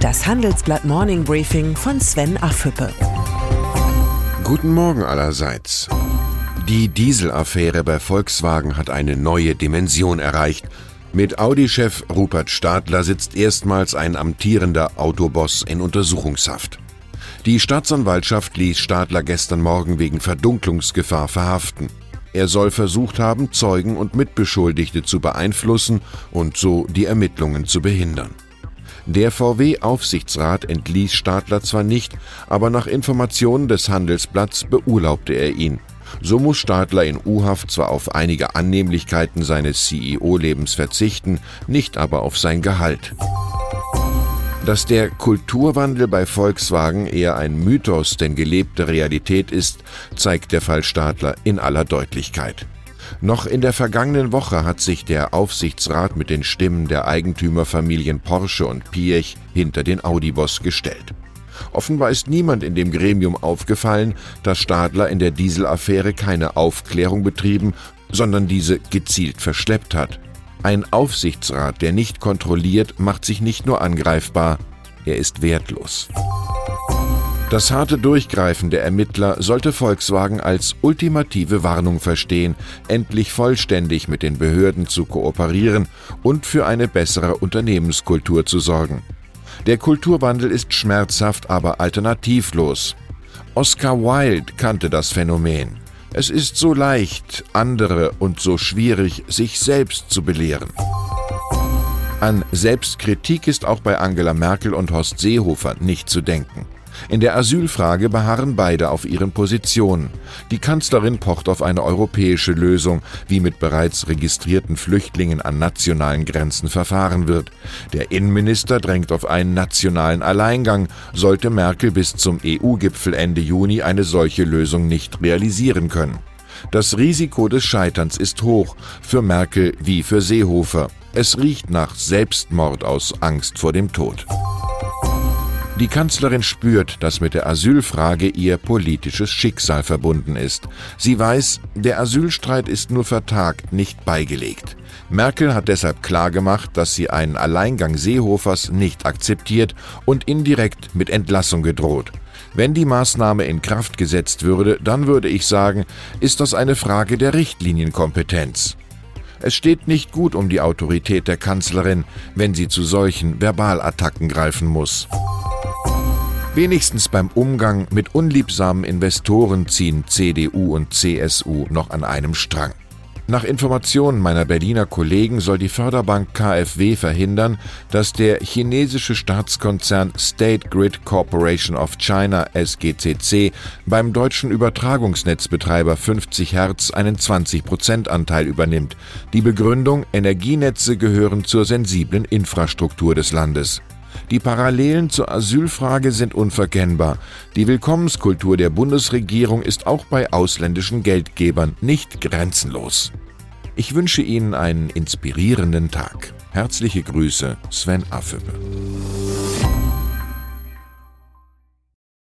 Das Handelsblatt Morning Briefing von Sven Affüppe. Guten Morgen allerseits. Die Dieselaffäre bei Volkswagen hat eine neue Dimension erreicht. Mit Audi-Chef Rupert Stadler sitzt erstmals ein amtierender Autoboss in Untersuchungshaft. Die Staatsanwaltschaft ließ Stadler gestern Morgen wegen Verdunklungsgefahr verhaften. Er soll versucht haben, Zeugen und Mitbeschuldigte zu beeinflussen und so die Ermittlungen zu behindern. Der VW-Aufsichtsrat entließ Stadler zwar nicht, aber nach Informationen des Handelsblatts beurlaubte er ihn. So muss Stadler in U-Haft zwar auf einige Annehmlichkeiten seines CEO-Lebens verzichten, nicht aber auf sein Gehalt. Dass der Kulturwandel bei Volkswagen eher ein Mythos denn gelebte Realität ist, zeigt der Fall Stadler in aller Deutlichkeit. Noch in der vergangenen Woche hat sich der Aufsichtsrat mit den Stimmen der Eigentümerfamilien Porsche und Piech hinter den Audi-Boss gestellt. Offenbar ist niemand in dem Gremium aufgefallen, dass Stadler in der Dieselaffäre keine Aufklärung betrieben, sondern diese gezielt verschleppt hat. Ein Aufsichtsrat, der nicht kontrolliert, macht sich nicht nur angreifbar, er ist wertlos. Das harte Durchgreifen der Ermittler sollte Volkswagen als ultimative Warnung verstehen, endlich vollständig mit den Behörden zu kooperieren und für eine bessere Unternehmenskultur zu sorgen. Der Kulturwandel ist schmerzhaft, aber alternativlos. Oscar Wilde kannte das Phänomen. Es ist so leicht, andere und so schwierig, sich selbst zu belehren. An Selbstkritik ist auch bei Angela Merkel und Horst Seehofer nicht zu denken. In der Asylfrage beharren beide auf ihren Positionen. Die Kanzlerin pocht auf eine europäische Lösung, wie mit bereits registrierten Flüchtlingen an nationalen Grenzen verfahren wird. Der Innenminister drängt auf einen nationalen Alleingang, sollte Merkel bis zum EU-Gipfel Ende Juni eine solche Lösung nicht realisieren können. Das Risiko des Scheiterns ist hoch, für Merkel wie für Seehofer. Es riecht nach Selbstmord aus Angst vor dem Tod. Die Kanzlerin spürt, dass mit der Asylfrage ihr politisches Schicksal verbunden ist. Sie weiß, der Asylstreit ist nur vertagt, nicht beigelegt. Merkel hat deshalb klargemacht, dass sie einen Alleingang Seehofers nicht akzeptiert und indirekt mit Entlassung gedroht. Wenn die Maßnahme in Kraft gesetzt würde, dann würde ich sagen, ist das eine Frage der Richtlinienkompetenz. Es steht nicht gut um die Autorität der Kanzlerin, wenn sie zu solchen Verbalattacken greifen muss. Wenigstens beim Umgang mit unliebsamen Investoren ziehen CDU und CSU noch an einem Strang. Nach Informationen meiner Berliner Kollegen soll die Förderbank KfW verhindern, dass der chinesische Staatskonzern State Grid Corporation of China SGCC beim deutschen Übertragungsnetzbetreiber 50 Hertz einen 20% Anteil übernimmt. Die Begründung, Energienetze gehören zur sensiblen Infrastruktur des Landes. Die Parallelen zur Asylfrage sind unverkennbar. Die Willkommenskultur der Bundesregierung ist auch bei ausländischen Geldgebern nicht grenzenlos. Ich wünsche Ihnen einen inspirierenden Tag. Herzliche Grüße, Sven Affüppe.